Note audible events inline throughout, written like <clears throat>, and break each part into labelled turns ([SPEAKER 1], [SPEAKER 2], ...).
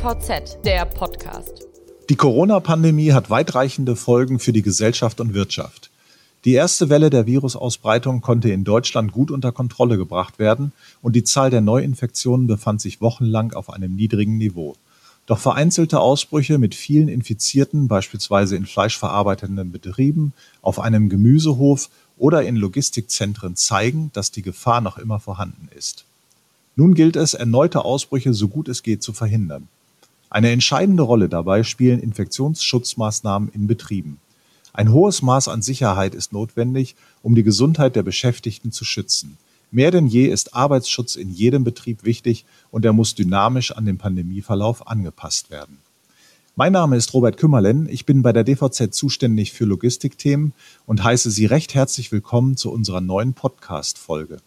[SPEAKER 1] DVZ, der Podcast.
[SPEAKER 2] Die Corona-Pandemie hat weitreichende Folgen für die Gesellschaft und Wirtschaft. Die erste Welle der Virusausbreitung konnte in Deutschland gut unter Kontrolle gebracht werden und die Zahl der Neuinfektionen befand sich wochenlang auf einem niedrigen Niveau. Doch vereinzelte Ausbrüche mit vielen Infizierten, beispielsweise in fleischverarbeitenden Betrieben, auf einem Gemüsehof oder in Logistikzentren zeigen, dass die Gefahr noch immer vorhanden ist. Nun gilt es, erneute Ausbrüche so gut es geht zu verhindern. Eine entscheidende Rolle dabei spielen Infektionsschutzmaßnahmen in Betrieben. Ein hohes Maß an Sicherheit ist notwendig, um die Gesundheit der Beschäftigten zu schützen. Mehr denn je ist Arbeitsschutz in jedem Betrieb wichtig und er muss dynamisch an den Pandemieverlauf angepasst werden. Mein Name ist Robert Kümmerlen. Ich bin bei der DVZ zuständig für Logistikthemen und heiße Sie recht herzlich willkommen zu unserer neuen Podcast-Folge.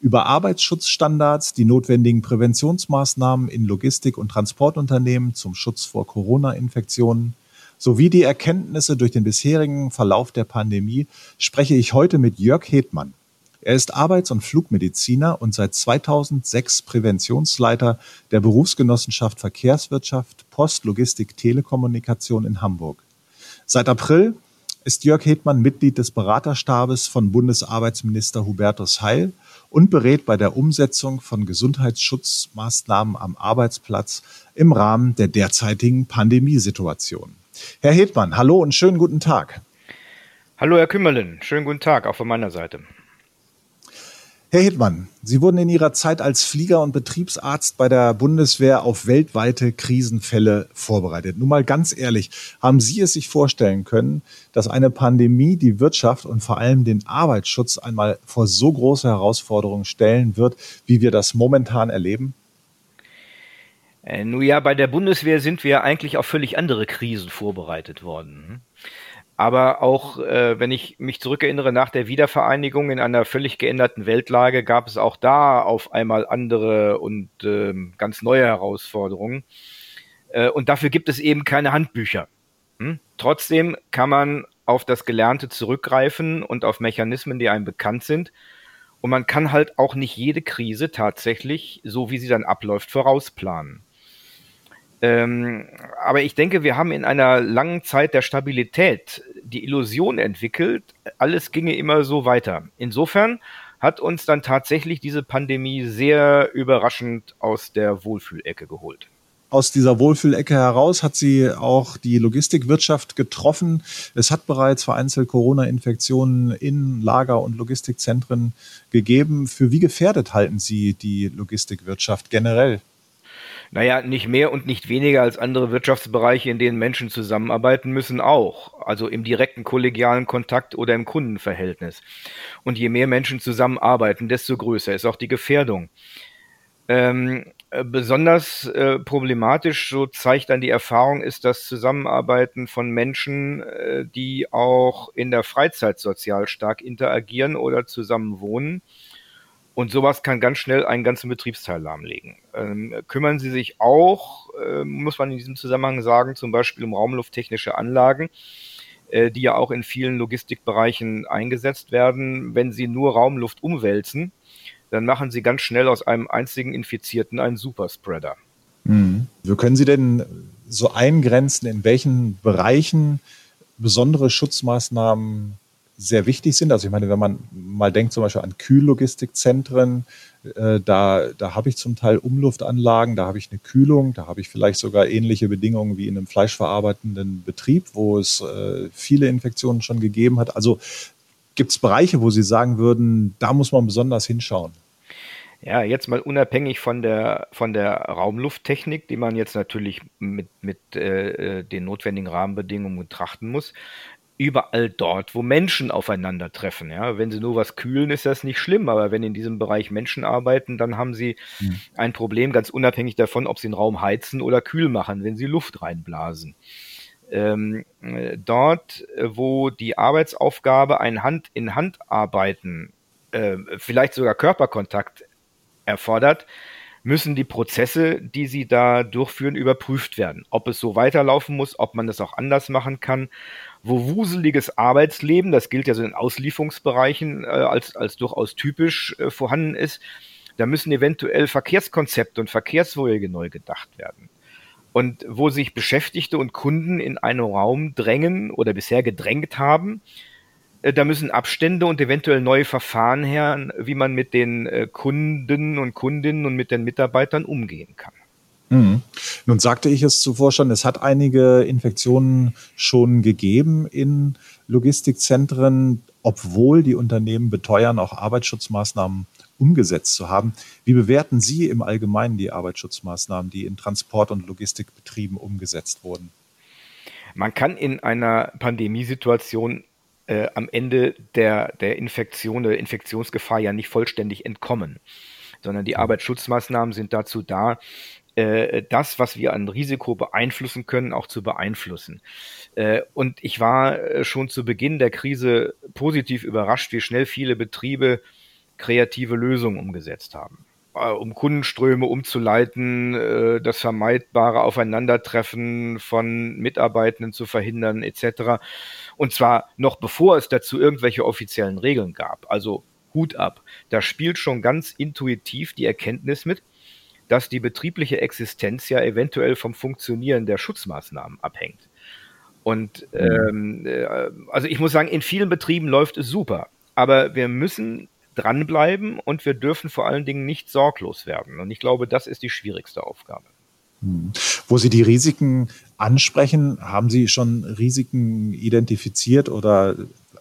[SPEAKER 2] Über Arbeitsschutzstandards, die notwendigen Präventionsmaßnahmen in Logistik- und Transportunternehmen zum Schutz vor Corona-Infektionen sowie die Erkenntnisse durch den bisherigen Verlauf der Pandemie spreche ich heute mit Jörg Hedmann. Er ist Arbeits- und Flugmediziner und seit 2006 Präventionsleiter der Berufsgenossenschaft Verkehrswirtschaft, Post, Logistik, Telekommunikation in Hamburg. Seit April ist Jörg Hedmann Mitglied des Beraterstabes von Bundesarbeitsminister Hubertus Heil und berät bei der Umsetzung von Gesundheitsschutzmaßnahmen am Arbeitsplatz im Rahmen der derzeitigen Pandemiesituation. Herr Hedmann, hallo und schönen guten Tag.
[SPEAKER 3] Hallo, Herr Kümmerlen. Schönen guten Tag auch von meiner Seite.
[SPEAKER 2] Herr Hittmann, Sie wurden in Ihrer Zeit als Flieger und Betriebsarzt bei der Bundeswehr auf weltweite Krisenfälle vorbereitet. Nun mal ganz ehrlich, haben Sie es sich vorstellen können, dass eine Pandemie die Wirtschaft und vor allem den Arbeitsschutz einmal vor so große Herausforderungen stellen wird, wie wir das momentan erleben?
[SPEAKER 3] Äh, nun ja, bei der Bundeswehr sind wir eigentlich auf völlig andere Krisen vorbereitet worden. Aber auch, äh, wenn ich mich zurückerinnere, nach der Wiedervereinigung in einer völlig geänderten Weltlage gab es auch da auf einmal andere und äh, ganz neue Herausforderungen. Äh, und dafür gibt es eben keine Handbücher. Hm? Trotzdem kann man auf das Gelernte zurückgreifen und auf Mechanismen, die einem bekannt sind. Und man kann halt auch nicht jede Krise tatsächlich, so wie sie dann abläuft, vorausplanen. Ähm, aber ich denke, wir haben in einer langen Zeit der Stabilität die Illusion entwickelt, alles ginge immer so weiter. Insofern hat uns dann tatsächlich diese Pandemie sehr überraschend aus der Wohlfühlecke geholt.
[SPEAKER 2] Aus dieser Wohlfühlecke heraus hat sie auch die Logistikwirtschaft getroffen. Es hat bereits vereinzelt Corona-Infektionen in Lager- und Logistikzentren gegeben. Für wie gefährdet halten Sie die Logistikwirtschaft generell?
[SPEAKER 3] Naja, nicht mehr und nicht weniger als andere Wirtschaftsbereiche, in denen Menschen zusammenarbeiten müssen, auch. Also im direkten kollegialen Kontakt oder im Kundenverhältnis. Und je mehr Menschen zusammenarbeiten, desto größer ist auch die Gefährdung. Ähm, äh, besonders äh, problematisch, so zeigt dann die Erfahrung, ist das Zusammenarbeiten von Menschen, äh, die auch in der Freizeit sozial stark interagieren oder zusammen wohnen und sowas kann ganz schnell einen ganzen Betriebsteil lahmlegen. Ähm, kümmern Sie sich auch, äh, muss man in diesem Zusammenhang sagen, zum Beispiel um raumlufttechnische Anlagen, äh, die ja auch in vielen Logistikbereichen eingesetzt werden. Wenn Sie nur Raumluft umwälzen, dann machen Sie ganz schnell aus einem einzigen Infizierten einen Superspreader.
[SPEAKER 2] Mhm. Wie können Sie denn so eingrenzen, in welchen Bereichen besondere Schutzmaßnahmen sehr wichtig sind. Also ich meine, wenn man mal denkt zum Beispiel an Kühllogistikzentren, äh, da, da habe ich zum Teil Umluftanlagen, da habe ich eine Kühlung, da habe ich vielleicht sogar ähnliche Bedingungen wie in einem fleischverarbeitenden Betrieb, wo es äh, viele Infektionen schon gegeben hat. Also gibt es Bereiche, wo Sie sagen würden, da muss man besonders hinschauen?
[SPEAKER 3] Ja, jetzt mal unabhängig von der, von der Raumlufttechnik, die man jetzt natürlich mit, mit äh, äh den notwendigen Rahmenbedingungen betrachten muss, überall dort, wo Menschen aufeinandertreffen. Ja, wenn sie nur was kühlen, ist das nicht schlimm, aber wenn in diesem Bereich Menschen arbeiten, dann haben sie mhm. ein Problem, ganz unabhängig davon, ob sie den Raum heizen oder kühl machen, wenn sie Luft reinblasen. Ähm, äh, dort, wo die Arbeitsaufgabe ein Hand in Hand arbeiten, äh, vielleicht sogar Körperkontakt erfordert, müssen die Prozesse, die sie da durchführen, überprüft werden. Ob es so weiterlaufen muss, ob man das auch anders machen kann wo wuseliges Arbeitsleben, das gilt ja so in Auslieferungsbereichen äh, als, als durchaus typisch äh, vorhanden ist, da müssen eventuell Verkehrskonzepte und Verkehrswege neu gedacht werden. Und wo sich Beschäftigte und Kunden in einen Raum drängen oder bisher gedrängt haben, äh, da müssen Abstände und eventuell neue Verfahren her, wie man mit den äh, Kunden und Kundinnen und mit den Mitarbeitern umgehen kann.
[SPEAKER 2] Mhm. Nun sagte ich es zuvor schon, es hat einige Infektionen schon gegeben in Logistikzentren, obwohl die Unternehmen beteuern, auch Arbeitsschutzmaßnahmen umgesetzt zu haben. Wie bewerten Sie im Allgemeinen die Arbeitsschutzmaßnahmen, die in Transport- und Logistikbetrieben umgesetzt wurden?
[SPEAKER 3] Man kann in einer Pandemiesituation äh, am Ende der, der Infektion, der Infektionsgefahr ja nicht vollständig entkommen, sondern die mhm. Arbeitsschutzmaßnahmen sind dazu da, äh, das, was wir an Risiko beeinflussen können, auch zu beeinflussen. Äh, und ich war äh, schon zu Beginn der Krise positiv überrascht, wie schnell viele Betriebe kreative Lösungen umgesetzt haben um Kundenströme umzuleiten, das vermeidbare Aufeinandertreffen von Mitarbeitenden zu verhindern, etc. Und zwar noch bevor es dazu irgendwelche offiziellen Regeln gab. Also Hut ab. Da spielt schon ganz intuitiv die Erkenntnis mit, dass die betriebliche Existenz ja eventuell vom Funktionieren der Schutzmaßnahmen abhängt. Und mhm. ähm, äh, also ich muss sagen, in vielen Betrieben läuft es super, aber wir müssen dranbleiben und wir dürfen vor allen Dingen nicht sorglos werden. Und ich glaube, das ist die schwierigste Aufgabe.
[SPEAKER 2] Mhm. Wo Sie die Risiken ansprechen, haben Sie schon Risiken identifiziert oder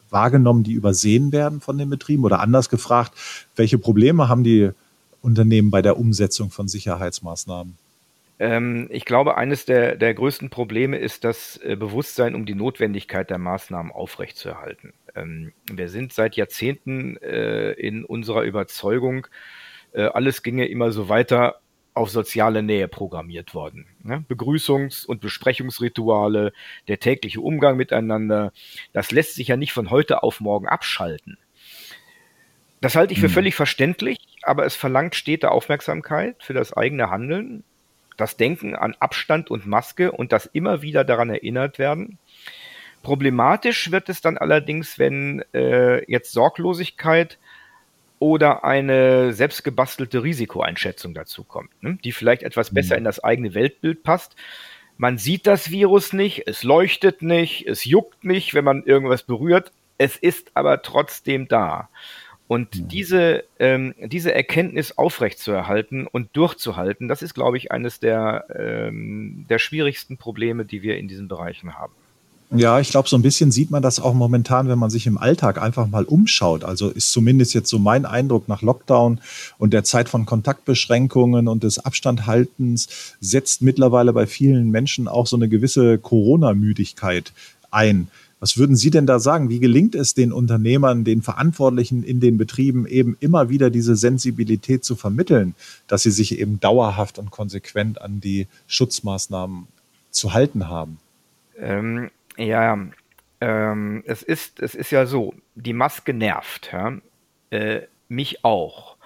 [SPEAKER 2] wahrgenommen, die übersehen werden von den Betrieben? Oder anders gefragt, welche Probleme haben die Unternehmen bei der Umsetzung von Sicherheitsmaßnahmen?
[SPEAKER 3] Ähm, ich glaube, eines der, der größten Probleme ist das äh, Bewusstsein um die Notwendigkeit der Maßnahmen aufrechtzuerhalten. Ähm, wir sind seit Jahrzehnten äh, in unserer Überzeugung, äh, alles ginge immer so weiter auf soziale Nähe programmiert worden. Ne? Begrüßungs- und Besprechungsrituale, der tägliche Umgang miteinander, das lässt sich ja nicht von heute auf morgen abschalten. Das halte ich für hm. völlig verständlich, aber es verlangt stete Aufmerksamkeit für das eigene Handeln, das Denken an Abstand und Maske und das immer wieder daran erinnert werden. Problematisch wird es dann allerdings, wenn äh, jetzt Sorglosigkeit oder eine selbstgebastelte Risikoeinschätzung dazu kommt, ne? die vielleicht etwas hm. besser in das eigene Weltbild passt. Man sieht das Virus nicht, es leuchtet nicht, es juckt nicht, wenn man irgendwas berührt. Es ist aber trotzdem da. Und mhm. diese, ähm, diese Erkenntnis aufrechtzuerhalten und durchzuhalten, das ist, glaube ich, eines der, ähm, der schwierigsten Probleme, die wir in diesen Bereichen haben.
[SPEAKER 2] Ja, ich glaube, so ein bisschen sieht man das auch momentan, wenn man sich im Alltag einfach mal umschaut. Also ist zumindest jetzt so mein Eindruck nach Lockdown und der Zeit von Kontaktbeschränkungen und des Abstandhaltens setzt mittlerweile bei vielen Menschen auch so eine gewisse Corona-Müdigkeit ein. Was würden Sie denn da sagen? Wie gelingt es den Unternehmern, den Verantwortlichen in den Betrieben eben immer wieder diese Sensibilität zu vermitteln, dass sie sich eben dauerhaft und konsequent an die Schutzmaßnahmen zu halten haben?
[SPEAKER 3] Ähm, ja, ähm, es, ist, es ist ja so, die Maske nervt, ja? Äh, mich auch.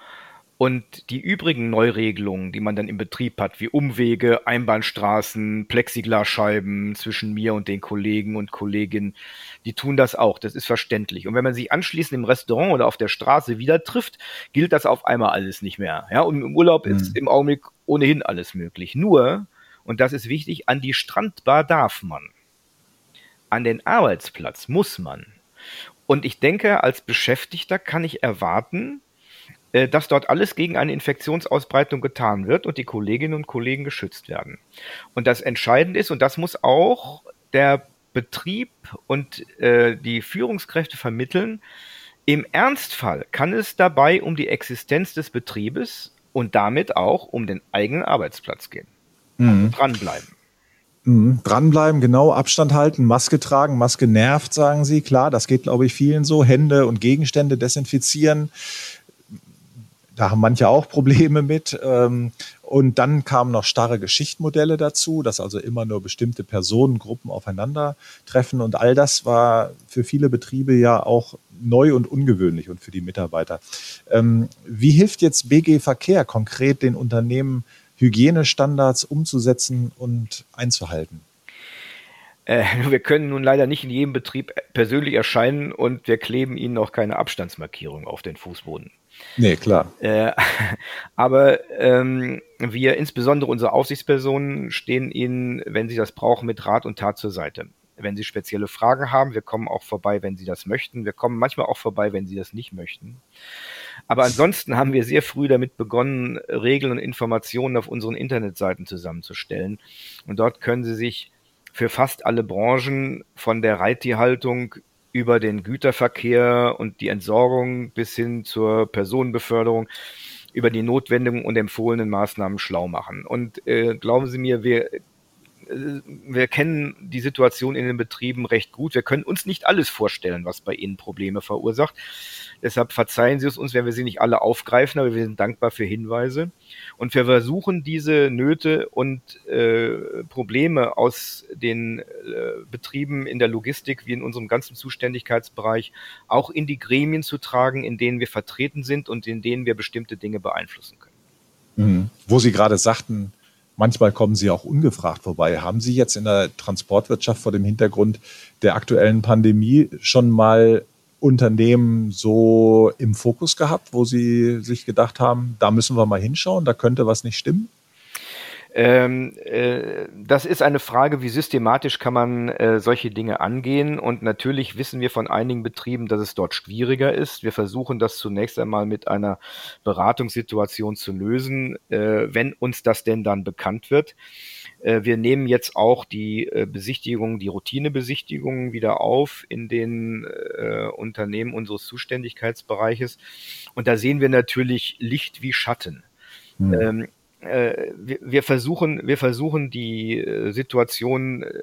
[SPEAKER 3] Und die übrigen Neuregelungen, die man dann im Betrieb hat, wie Umwege, Einbahnstraßen, Plexiglasscheiben zwischen mir und den Kollegen und Kolleginnen, die tun das auch. Das ist verständlich. Und wenn man sich anschließend im Restaurant oder auf der Straße wieder trifft, gilt das auf einmal alles nicht mehr. Ja, und im Urlaub mhm. ist im Augenblick ohnehin alles möglich. Nur, und das ist wichtig, an die Strandbar darf man. An den Arbeitsplatz muss man. Und ich denke, als Beschäftigter kann ich erwarten, dass dort alles gegen eine Infektionsausbreitung getan wird und die Kolleginnen und Kollegen geschützt werden. Und das Entscheidende ist, und das muss auch der Betrieb und äh, die Führungskräfte vermitteln, im Ernstfall kann es dabei um die Existenz des Betriebes und damit auch um den eigenen Arbeitsplatz gehen. Also mhm. dranbleiben.
[SPEAKER 2] Mhm. Dranbleiben, genau, Abstand halten, Maske tragen, Maske nervt, sagen Sie. Klar, das geht, glaube ich, vielen so. Hände und Gegenstände desinfizieren da haben manche auch Probleme mit. Ähm, und dann kamen noch starre Geschichtmodelle dazu, dass also immer nur bestimmte Personengruppen aufeinandertreffen. Und all das war für viele Betriebe ja auch neu und ungewöhnlich und für die Mitarbeiter. Ähm, wie hilft jetzt BG Verkehr konkret den Unternehmen, Hygienestandards umzusetzen und einzuhalten?
[SPEAKER 3] Äh, wir können nun leider nicht in jedem Betrieb persönlich erscheinen und wir kleben ihnen auch keine Abstandsmarkierung auf den Fußboden.
[SPEAKER 2] Nee, klar.
[SPEAKER 3] Äh, <laughs> aber ähm, wir, insbesondere unsere Aufsichtspersonen, stehen Ihnen, wenn Sie das brauchen, mit Rat und Tat zur Seite. Wenn Sie spezielle Fragen haben, wir kommen auch vorbei, wenn Sie das möchten. Wir kommen manchmal auch vorbei, wenn Sie das nicht möchten. Aber ansonsten haben wir sehr früh damit begonnen, Regeln und Informationen auf unseren Internetseiten zusammenzustellen. Und dort können Sie sich für fast alle Branchen von der Reittierhaltung über den Güterverkehr und die Entsorgung bis hin zur Personenbeförderung über die notwendigen und empfohlenen Maßnahmen schlau machen. Und äh, glauben Sie mir, wir wir kennen die Situation in den Betrieben recht gut. Wir können uns nicht alles vorstellen, was bei Ihnen Probleme verursacht. Deshalb verzeihen Sie es uns, wenn wir sie nicht alle aufgreifen, aber wir sind dankbar für Hinweise. Und wir versuchen diese Nöte und äh, Probleme aus den äh, Betrieben in der Logistik wie in unserem ganzen Zuständigkeitsbereich auch in die Gremien zu tragen, in denen wir vertreten sind und in denen wir bestimmte Dinge beeinflussen können.
[SPEAKER 2] Mhm. Wo Sie gerade sagten, Manchmal kommen sie auch ungefragt vorbei. Haben Sie jetzt in der Transportwirtschaft vor dem Hintergrund der aktuellen Pandemie schon mal Unternehmen so im Fokus gehabt, wo Sie sich gedacht haben, da müssen wir mal hinschauen, da könnte was nicht stimmen?
[SPEAKER 3] Ähm, äh, das ist eine Frage, wie systematisch kann man äh, solche Dinge angehen. Und natürlich wissen wir von einigen Betrieben, dass es dort schwieriger ist. Wir versuchen das zunächst einmal mit einer Beratungssituation zu lösen, äh, wenn uns das denn dann bekannt wird. Äh, wir nehmen jetzt auch die äh, Besichtigungen, die Routinebesichtigungen wieder auf in den äh, Unternehmen unseres Zuständigkeitsbereiches. Und da sehen wir natürlich Licht wie Schatten. Hm. Ähm, äh, wir, wir, versuchen, wir versuchen die äh, Situation äh,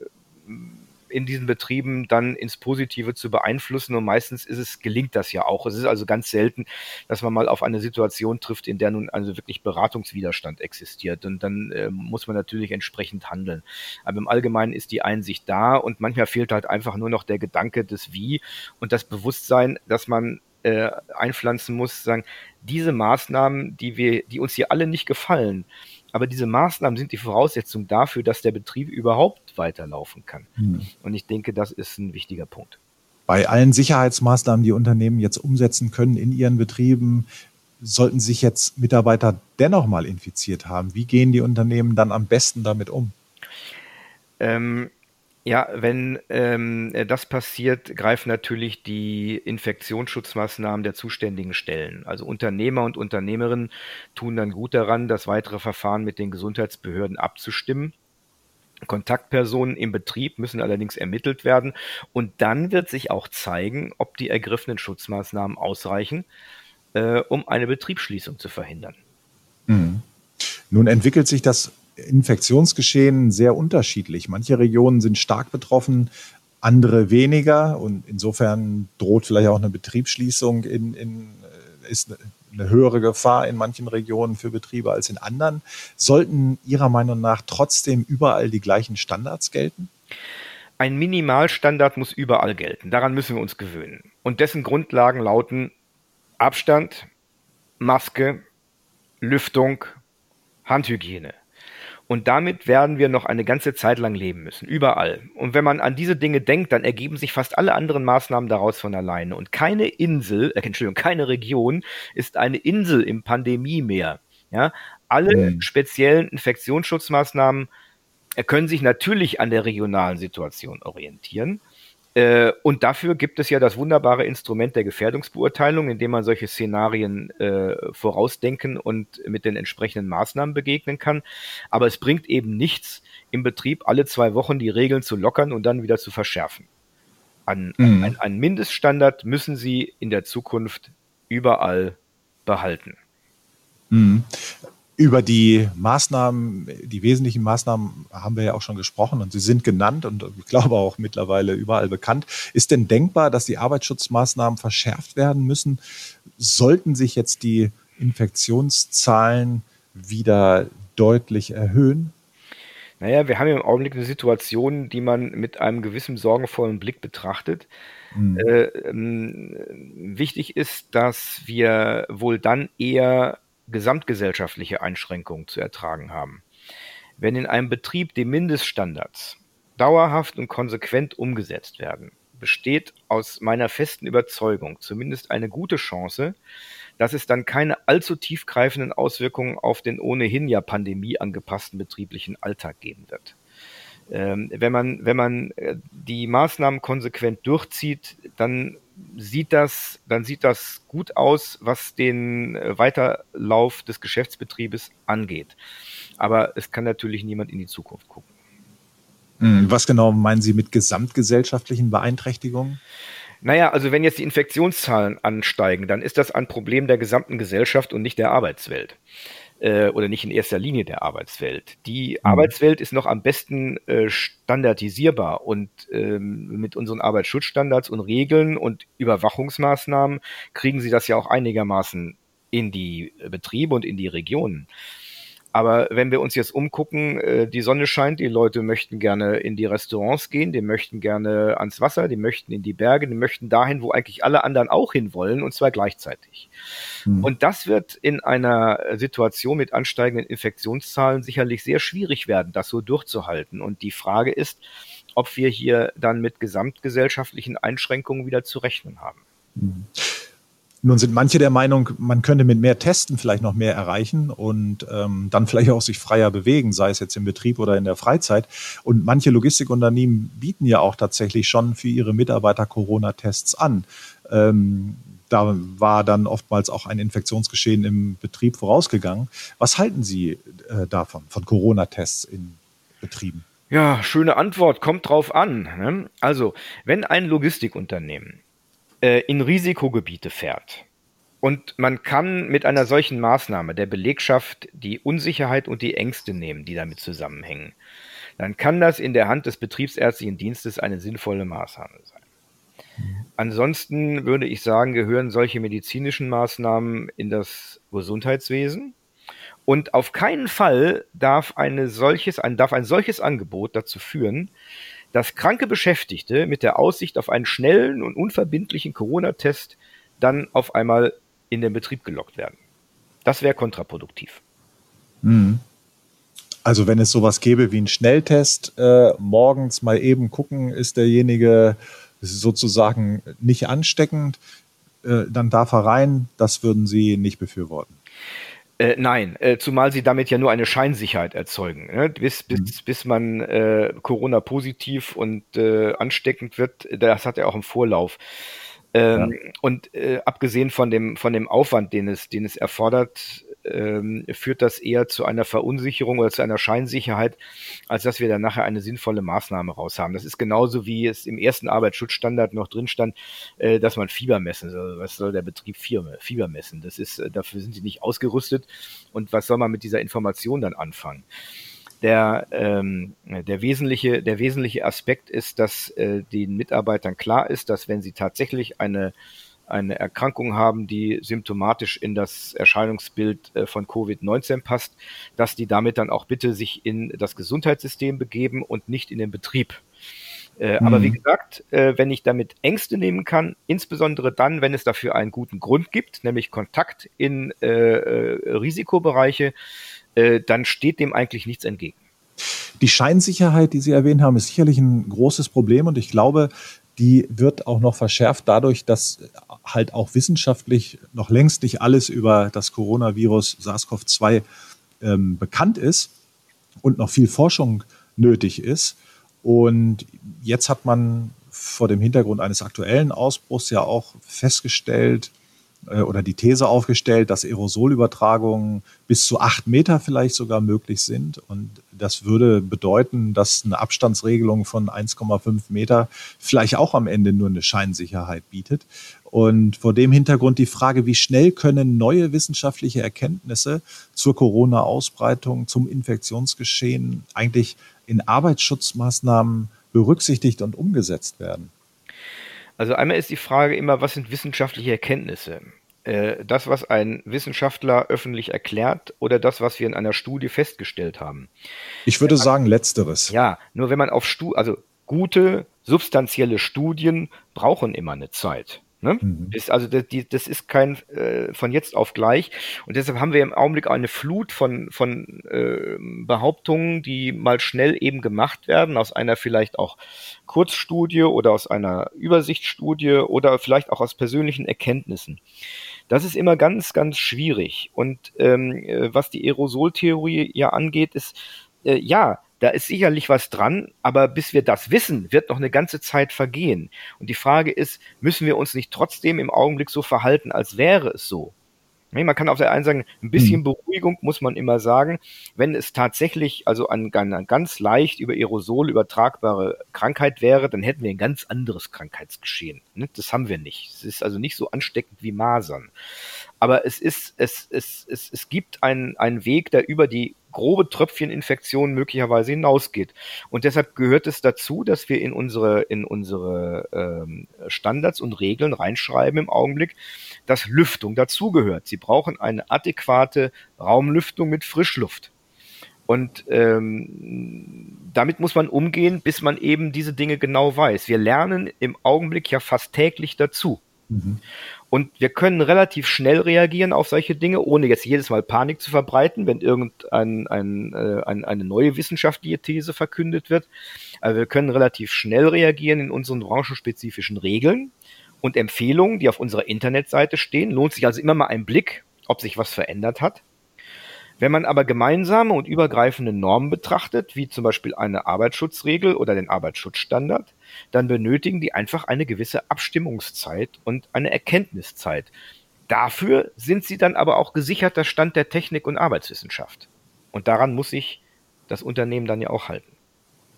[SPEAKER 3] in diesen Betrieben dann ins Positive zu beeinflussen und meistens ist es, gelingt das ja auch. Es ist also ganz selten, dass man mal auf eine Situation trifft, in der nun also wirklich Beratungswiderstand existiert und dann äh, muss man natürlich entsprechend handeln. Aber im Allgemeinen ist die Einsicht da und manchmal fehlt halt einfach nur noch der Gedanke des Wie und das Bewusstsein, dass man äh, einpflanzen muss, sagen, diese Maßnahmen, die wir, die uns hier alle nicht gefallen, aber diese Maßnahmen sind die Voraussetzung dafür, dass der Betrieb überhaupt weiterlaufen kann. Hm. Und ich denke, das ist ein wichtiger Punkt.
[SPEAKER 2] Bei allen Sicherheitsmaßnahmen, die Unternehmen jetzt umsetzen können in ihren Betrieben, sollten sich jetzt Mitarbeiter dennoch mal infiziert haben. Wie gehen die Unternehmen dann am besten damit um?
[SPEAKER 3] Ähm, ja, wenn ähm, das passiert, greifen natürlich die Infektionsschutzmaßnahmen der zuständigen Stellen. Also Unternehmer und Unternehmerinnen tun dann gut daran, das weitere Verfahren mit den Gesundheitsbehörden abzustimmen. Kontaktpersonen im Betrieb müssen allerdings ermittelt werden und dann wird sich auch zeigen, ob die ergriffenen Schutzmaßnahmen ausreichen, äh, um eine Betriebsschließung zu verhindern.
[SPEAKER 2] Mhm. Nun entwickelt sich das Infektionsgeschehen sehr unterschiedlich. Manche Regionen sind stark betroffen, andere weniger. Und insofern droht vielleicht auch eine Betriebsschließung in, in äh, ist eine höhere Gefahr in manchen Regionen für Betriebe als in anderen. Sollten Ihrer Meinung nach trotzdem überall die gleichen Standards gelten?
[SPEAKER 3] Ein Minimalstandard muss überall gelten. Daran müssen wir uns gewöhnen. Und dessen Grundlagen lauten Abstand, Maske, Lüftung, Handhygiene. Und damit werden wir noch eine ganze Zeit lang leben müssen, überall. Und wenn man an diese Dinge denkt, dann ergeben sich fast alle anderen Maßnahmen daraus von alleine. Und keine Insel, äh, Entschuldigung, keine Region ist eine Insel im Pandemiemeer. Ja, alle mhm. speziellen Infektionsschutzmaßnahmen äh, können sich natürlich an der regionalen Situation orientieren. Äh, und dafür gibt es ja das wunderbare Instrument der Gefährdungsbeurteilung, in dem man solche Szenarien äh, vorausdenken und mit den entsprechenden Maßnahmen begegnen kann. Aber es bringt eben nichts, im Betrieb alle zwei Wochen die Regeln zu lockern und dann wieder zu verschärfen. An, mhm. an, einen Mindeststandard müssen Sie in der Zukunft überall behalten.
[SPEAKER 2] Mhm. Über die Maßnahmen, die wesentlichen Maßnahmen haben wir ja auch schon gesprochen und sie sind genannt und ich glaube auch mittlerweile überall bekannt. Ist denn denkbar, dass die Arbeitsschutzmaßnahmen verschärft werden müssen? Sollten sich jetzt die Infektionszahlen wieder deutlich erhöhen?
[SPEAKER 3] Naja, wir haben im Augenblick eine Situation, die man mit einem gewissen sorgenvollen Blick betrachtet. Mhm. Äh, ähm, wichtig ist, dass wir wohl dann eher gesamtgesellschaftliche Einschränkungen zu ertragen haben. Wenn in einem Betrieb die Mindeststandards dauerhaft und konsequent umgesetzt werden, besteht aus meiner festen Überzeugung zumindest eine gute Chance, dass es dann keine allzu tiefgreifenden Auswirkungen auf den ohnehin ja Pandemie angepassten betrieblichen Alltag geben wird. Ähm, wenn man, wenn man äh, die Maßnahmen konsequent durchzieht, dann sieht das, dann sieht das gut aus, was den äh, Weiterlauf des Geschäftsbetriebes angeht. Aber es kann natürlich niemand in die Zukunft gucken.
[SPEAKER 2] Hm, was genau meinen Sie mit gesamtgesellschaftlichen Beeinträchtigungen?
[SPEAKER 3] Naja, also wenn jetzt die Infektionszahlen ansteigen, dann ist das ein Problem der gesamten Gesellschaft und nicht der Arbeitswelt äh, oder nicht in erster Linie der Arbeitswelt. Die mhm. Arbeitswelt ist noch am besten äh, standardisierbar und ähm, mit unseren Arbeitsschutzstandards und Regeln und Überwachungsmaßnahmen kriegen sie das ja auch einigermaßen in die Betriebe und in die Regionen. Aber wenn wir uns jetzt umgucken, äh, die Sonne scheint, die Leute möchten gerne in die Restaurants gehen, die möchten gerne ans Wasser, die möchten in die Berge, die möchten dahin, wo eigentlich alle anderen auch hinwollen, und zwar gleichzeitig. Mhm. Und das wird in einer Situation mit ansteigenden Infektionszahlen sicherlich sehr schwierig werden, das so durchzuhalten. Und die Frage ist, ob wir hier dann mit gesamtgesellschaftlichen Einschränkungen wieder zu rechnen haben. Mhm.
[SPEAKER 2] Nun sind manche der Meinung, man könnte mit mehr Testen vielleicht noch mehr erreichen und ähm, dann vielleicht auch sich freier bewegen, sei es jetzt im Betrieb oder in der Freizeit. Und manche Logistikunternehmen bieten ja auch tatsächlich schon für ihre Mitarbeiter Corona-Tests an. Ähm, da war dann oftmals auch ein Infektionsgeschehen im Betrieb vorausgegangen. Was halten Sie äh, davon, von Corona-Tests in Betrieben?
[SPEAKER 3] Ja, schöne Antwort, kommt drauf an. Ne? Also, wenn ein Logistikunternehmen äh, in Risikogebiete fährt. Und man kann mit einer solchen Maßnahme der Belegschaft die Unsicherheit und die Ängste nehmen, die damit zusammenhängen. Dann kann das in der Hand des betriebsärztlichen Dienstes eine sinnvolle Maßnahme sein. Ansonsten würde ich sagen, gehören solche medizinischen Maßnahmen in das Gesundheitswesen. Und auf keinen Fall darf, eine solches, ein, darf ein solches Angebot dazu führen, dass kranke Beschäftigte mit der Aussicht auf einen schnellen und unverbindlichen Corona-Test dann auf einmal in den Betrieb gelockt werden. Das wäre kontraproduktiv.
[SPEAKER 2] Mhm. Also wenn es sowas gäbe wie einen Schnelltest, äh, morgens mal eben gucken, ist derjenige sozusagen nicht ansteckend, äh, dann darf er rein, das würden Sie nicht befürworten.
[SPEAKER 3] Äh, nein, äh, zumal sie damit ja nur eine Scheinsicherheit erzeugen. Ne? Bis, bis, mhm. bis man äh, Corona positiv und äh, ansteckend wird, das hat ja auch einen Vorlauf. Ähm, ja. Und äh, abgesehen von dem, von dem Aufwand, den es, den es erfordert, ähm, führt das eher zu einer Verunsicherung oder zu einer Scheinsicherheit, als dass wir dann nachher eine sinnvolle Maßnahme raus haben. Das ist genauso wie es im ersten Arbeitsschutzstandard noch drin stand, äh, dass man Fieber messen soll. Was soll der Betrieb Fieber messen? Das ist, äh, dafür sind sie nicht ausgerüstet. Und was soll man mit dieser Information dann anfangen? Der, ähm, der, wesentliche, der wesentliche Aspekt ist, dass äh, den Mitarbeitern klar ist, dass wenn sie tatsächlich eine eine Erkrankung haben, die symptomatisch in das Erscheinungsbild äh, von Covid-19 passt, dass die damit dann auch bitte sich in das Gesundheitssystem begeben und nicht in den Betrieb. Äh, mhm. Aber wie gesagt, äh, wenn ich damit Ängste nehmen kann, insbesondere dann, wenn es dafür einen guten Grund gibt, nämlich Kontakt in äh, Risikobereiche, dann steht dem eigentlich nichts entgegen.
[SPEAKER 2] Die Scheinsicherheit, die Sie erwähnt haben, ist sicherlich ein großes Problem und ich glaube, die wird auch noch verschärft dadurch, dass halt auch wissenschaftlich noch längst nicht alles über das Coronavirus SARS-CoV-2 ähm, bekannt ist und noch viel Forschung nötig ist. Und jetzt hat man vor dem Hintergrund eines aktuellen Ausbruchs ja auch festgestellt, äh, oder die These aufgestellt, dass Aerosolübertragungen bis zu acht Meter vielleicht sogar möglich sind. Und das würde bedeuten, dass eine Abstandsregelung von 1,5 Meter vielleicht auch am Ende nur eine Scheinsicherheit bietet. Und vor dem Hintergrund die Frage, wie schnell können neue wissenschaftliche Erkenntnisse zur Corona-Ausbreitung, zum Infektionsgeschehen eigentlich in Arbeitsschutzmaßnahmen berücksichtigt und umgesetzt werden?
[SPEAKER 3] Also einmal ist die Frage immer, was sind wissenschaftliche Erkenntnisse? Äh, das, was ein Wissenschaftler öffentlich erklärt oder das, was wir in einer Studie festgestellt haben?
[SPEAKER 2] Ich würde sagen, letzteres.
[SPEAKER 3] Ja, nur wenn man auf Stu also gute, substanzielle Studien brauchen immer eine Zeit. Ne? Mhm. Ist also das, die, das ist kein äh, von jetzt auf gleich. Und deshalb haben wir im Augenblick eine Flut von, von äh, Behauptungen, die mal schnell eben gemacht werden, aus einer vielleicht auch Kurzstudie oder aus einer Übersichtsstudie oder vielleicht auch aus persönlichen Erkenntnissen. Das ist immer ganz, ganz schwierig. Und ähm, äh, was die Aerosoltheorie ja angeht, ist, äh, ja, da ist sicherlich was dran, aber bis wir das wissen, wird noch eine ganze Zeit vergehen. Und die Frage ist, müssen wir uns nicht trotzdem im Augenblick so verhalten, als wäre es so? Man kann auf der einen Seite ein bisschen hm. Beruhigung muss man immer sagen, wenn es tatsächlich also eine, eine ganz leicht über Aerosol übertragbare Krankheit wäre, dann hätten wir ein ganz anderes Krankheitsgeschehen. Ne? Das haben wir nicht. Es ist also nicht so ansteckend wie Masern. Aber es ist, es, es, es, es gibt einen, einen Weg, der über die grobe Tröpfcheninfektion möglicherweise hinausgeht. Und deshalb gehört es dazu, dass wir in unsere, in unsere ähm, Standards und Regeln reinschreiben im Augenblick, dass Lüftung dazugehört. Sie brauchen eine adäquate Raumlüftung mit Frischluft. Und ähm, damit muss man umgehen, bis man eben diese Dinge genau weiß. Wir lernen im Augenblick ja fast täglich dazu. Mhm. Und wir können relativ schnell reagieren auf solche Dinge, ohne jetzt jedes Mal Panik zu verbreiten, wenn irgendein ein, äh, ein, eine neue wissenschaftliche These verkündet wird. Aber wir können relativ schnell reagieren in unseren branchenspezifischen Regeln und Empfehlungen, die auf unserer Internetseite stehen. Lohnt sich also immer mal ein Blick, ob sich was verändert hat. Wenn man aber gemeinsame und übergreifende Normen betrachtet, wie zum Beispiel eine Arbeitsschutzregel oder den Arbeitsschutzstandard, dann benötigen die einfach eine gewisse Abstimmungszeit und eine Erkenntniszeit. Dafür sind sie dann aber auch gesicherter Stand der Technik und Arbeitswissenschaft. Und daran muss sich das Unternehmen dann ja auch halten.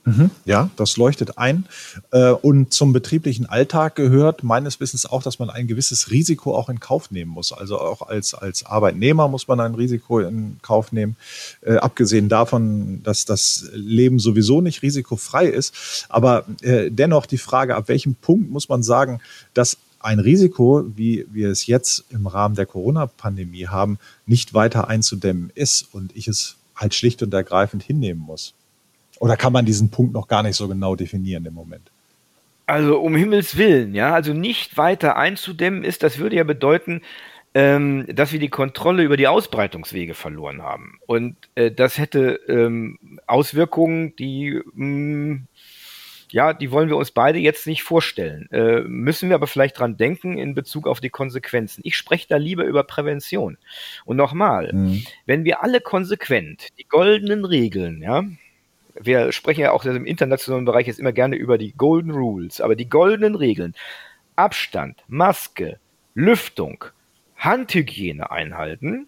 [SPEAKER 2] Mhm, ja, das leuchtet ein. Äh, und zum betrieblichen Alltag gehört meines Wissens auch, dass man ein gewisses Risiko auch in Kauf nehmen muss. Also auch als, als Arbeitnehmer muss man ein Risiko in Kauf nehmen. Äh, abgesehen davon, dass das Leben sowieso nicht risikofrei ist. Aber äh, dennoch die Frage, ab welchem Punkt muss man sagen, dass ein Risiko, wie wir es jetzt im Rahmen der Corona-Pandemie haben, nicht weiter einzudämmen ist und ich es halt schlicht und ergreifend hinnehmen muss. Oder kann man diesen Punkt noch gar nicht so genau definieren im Moment?
[SPEAKER 3] Also um Himmels Willen, ja, also nicht weiter einzudämmen ist, das würde ja bedeuten, ähm, dass wir die Kontrolle über die Ausbreitungswege verloren haben. Und äh, das hätte ähm, Auswirkungen, die mh, mm, ja, die wollen wir uns beide jetzt nicht vorstellen. Äh, müssen wir aber vielleicht dran denken in Bezug auf die Konsequenzen. Ich spreche da lieber über Prävention. Und nochmal, mhm. wenn wir alle konsequent die goldenen Regeln, ja, wir sprechen ja auch im internationalen Bereich jetzt immer gerne über die Golden Rules, aber die goldenen Regeln, Abstand, Maske, Lüftung, Handhygiene einhalten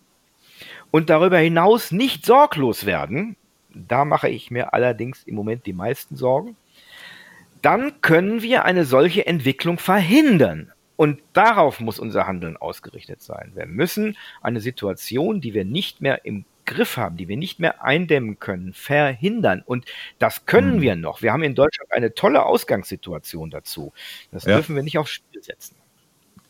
[SPEAKER 3] und darüber hinaus nicht sorglos werden, da mache ich mir allerdings im Moment die meisten Sorgen, dann können wir eine solche Entwicklung verhindern. Und darauf muss unser Handeln ausgerichtet sein. Wir müssen eine Situation, die wir nicht mehr im Griff haben, die wir nicht mehr eindämmen können, verhindern. Und das können mhm. wir noch. Wir haben in Deutschland eine tolle Ausgangssituation dazu. Das ja. dürfen wir nicht aufs Spiel setzen.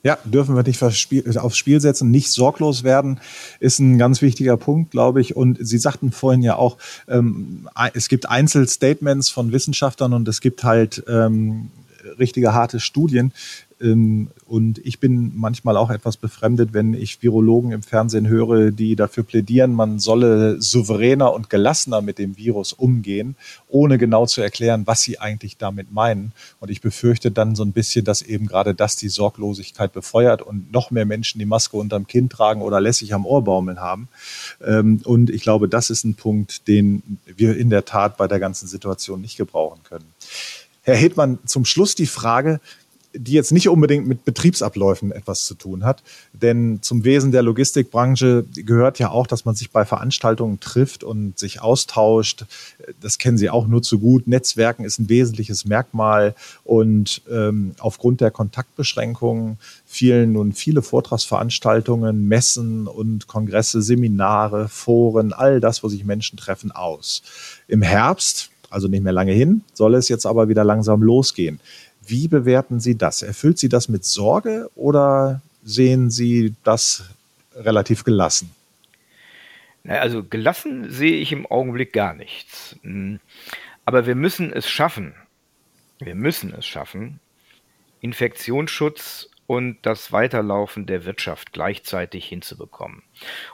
[SPEAKER 2] Ja, dürfen wir nicht aufs Spiel setzen, nicht sorglos werden, ist ein ganz wichtiger Punkt, glaube ich. Und Sie sagten vorhin ja auch, ähm, es gibt Einzelstatements von Wissenschaftlern und es gibt halt ähm, richtige harte Studien. Ähm, und ich bin manchmal auch etwas befremdet, wenn ich Virologen im Fernsehen höre, die dafür plädieren, man solle souveräner und gelassener mit dem Virus umgehen, ohne genau zu erklären, was sie eigentlich damit meinen. Und ich befürchte dann so ein bisschen, dass eben gerade das die Sorglosigkeit befeuert und noch mehr Menschen die Maske unterm Kinn tragen oder lässig am Ohr baumeln haben. Ähm, und ich glaube, das ist ein Punkt, den wir in der Tat bei der ganzen Situation nicht gebrauchen können. Herr Hedmann, zum Schluss die Frage, die jetzt nicht unbedingt mit Betriebsabläufen etwas zu tun hat. Denn zum Wesen der Logistikbranche gehört ja auch, dass man sich bei Veranstaltungen trifft und sich austauscht. Das kennen Sie auch nur zu gut. Netzwerken ist ein wesentliches Merkmal. Und ähm, aufgrund der Kontaktbeschränkungen fielen nun viele Vortragsveranstaltungen, Messen und Kongresse, Seminare, Foren, all das, wo sich Menschen treffen, aus. Im Herbst, also nicht mehr lange hin, soll es jetzt aber wieder langsam losgehen. Wie bewerten Sie das? Erfüllt Sie das mit Sorge oder sehen Sie das relativ gelassen?
[SPEAKER 3] Also gelassen sehe ich im Augenblick gar nichts. Hm. Aber wir müssen es schaffen. Wir müssen es schaffen, Infektionsschutz und das Weiterlaufen der Wirtschaft gleichzeitig hinzubekommen.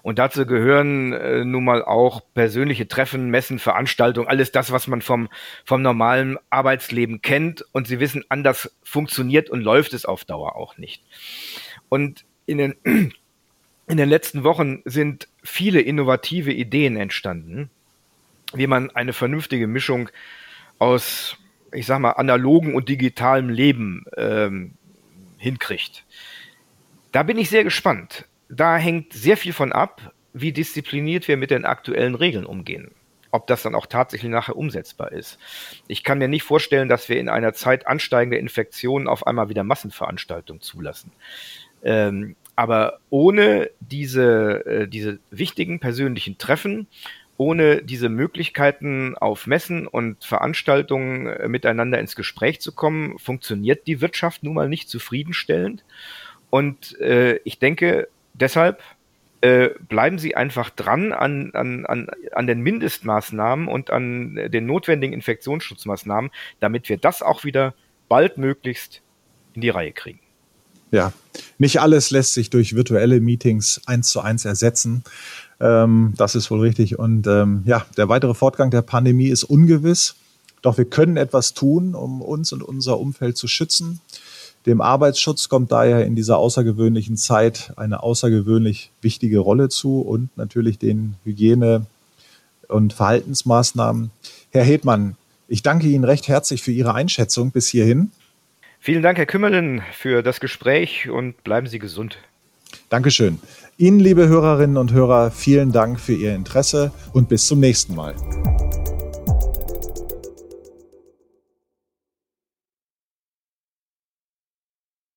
[SPEAKER 3] Und dazu gehören äh, nun mal auch persönliche Treffen, Messen, Veranstaltungen, alles das, was man vom, vom normalen Arbeitsleben kennt. Und Sie wissen, anders funktioniert und läuft es auf Dauer auch nicht. Und in den <clears throat> in den letzten Wochen sind viele innovative Ideen entstanden, wie man eine vernünftige Mischung aus, ich sag mal, analogen und digitalem Leben ähm, hinkriegt. Da bin ich sehr gespannt. Da hängt sehr viel von ab, wie diszipliniert wir mit den aktuellen Regeln umgehen. Ob das dann auch tatsächlich nachher umsetzbar ist. Ich kann mir nicht vorstellen, dass wir in einer Zeit ansteigender Infektionen auf einmal wieder Massenveranstaltungen zulassen. Ähm, aber ohne diese, äh, diese wichtigen persönlichen Treffen, ohne diese Möglichkeiten auf Messen und Veranstaltungen äh, miteinander ins Gespräch zu kommen, funktioniert die Wirtschaft nun mal nicht zufriedenstellend. Und äh, ich denke, deshalb äh, bleiben Sie einfach dran an, an, an, an den Mindestmaßnahmen und an den notwendigen Infektionsschutzmaßnahmen, damit wir das auch wieder baldmöglichst in die Reihe kriegen.
[SPEAKER 2] Ja, nicht alles lässt sich durch virtuelle Meetings eins zu eins ersetzen. Ähm, das ist wohl richtig. Und ähm, ja, der weitere Fortgang der Pandemie ist ungewiss. Doch wir können etwas tun, um uns und unser Umfeld zu schützen. Dem Arbeitsschutz kommt daher in dieser außergewöhnlichen Zeit eine außergewöhnlich wichtige Rolle zu und natürlich den Hygiene- und Verhaltensmaßnahmen. Herr Hedmann, ich danke Ihnen recht herzlich für Ihre Einschätzung bis hierhin.
[SPEAKER 3] Vielen Dank, Herr Kümmerlen, für das Gespräch und bleiben Sie gesund.
[SPEAKER 2] Dankeschön. Ihnen, liebe Hörerinnen und Hörer, vielen Dank für Ihr Interesse und bis zum nächsten Mal.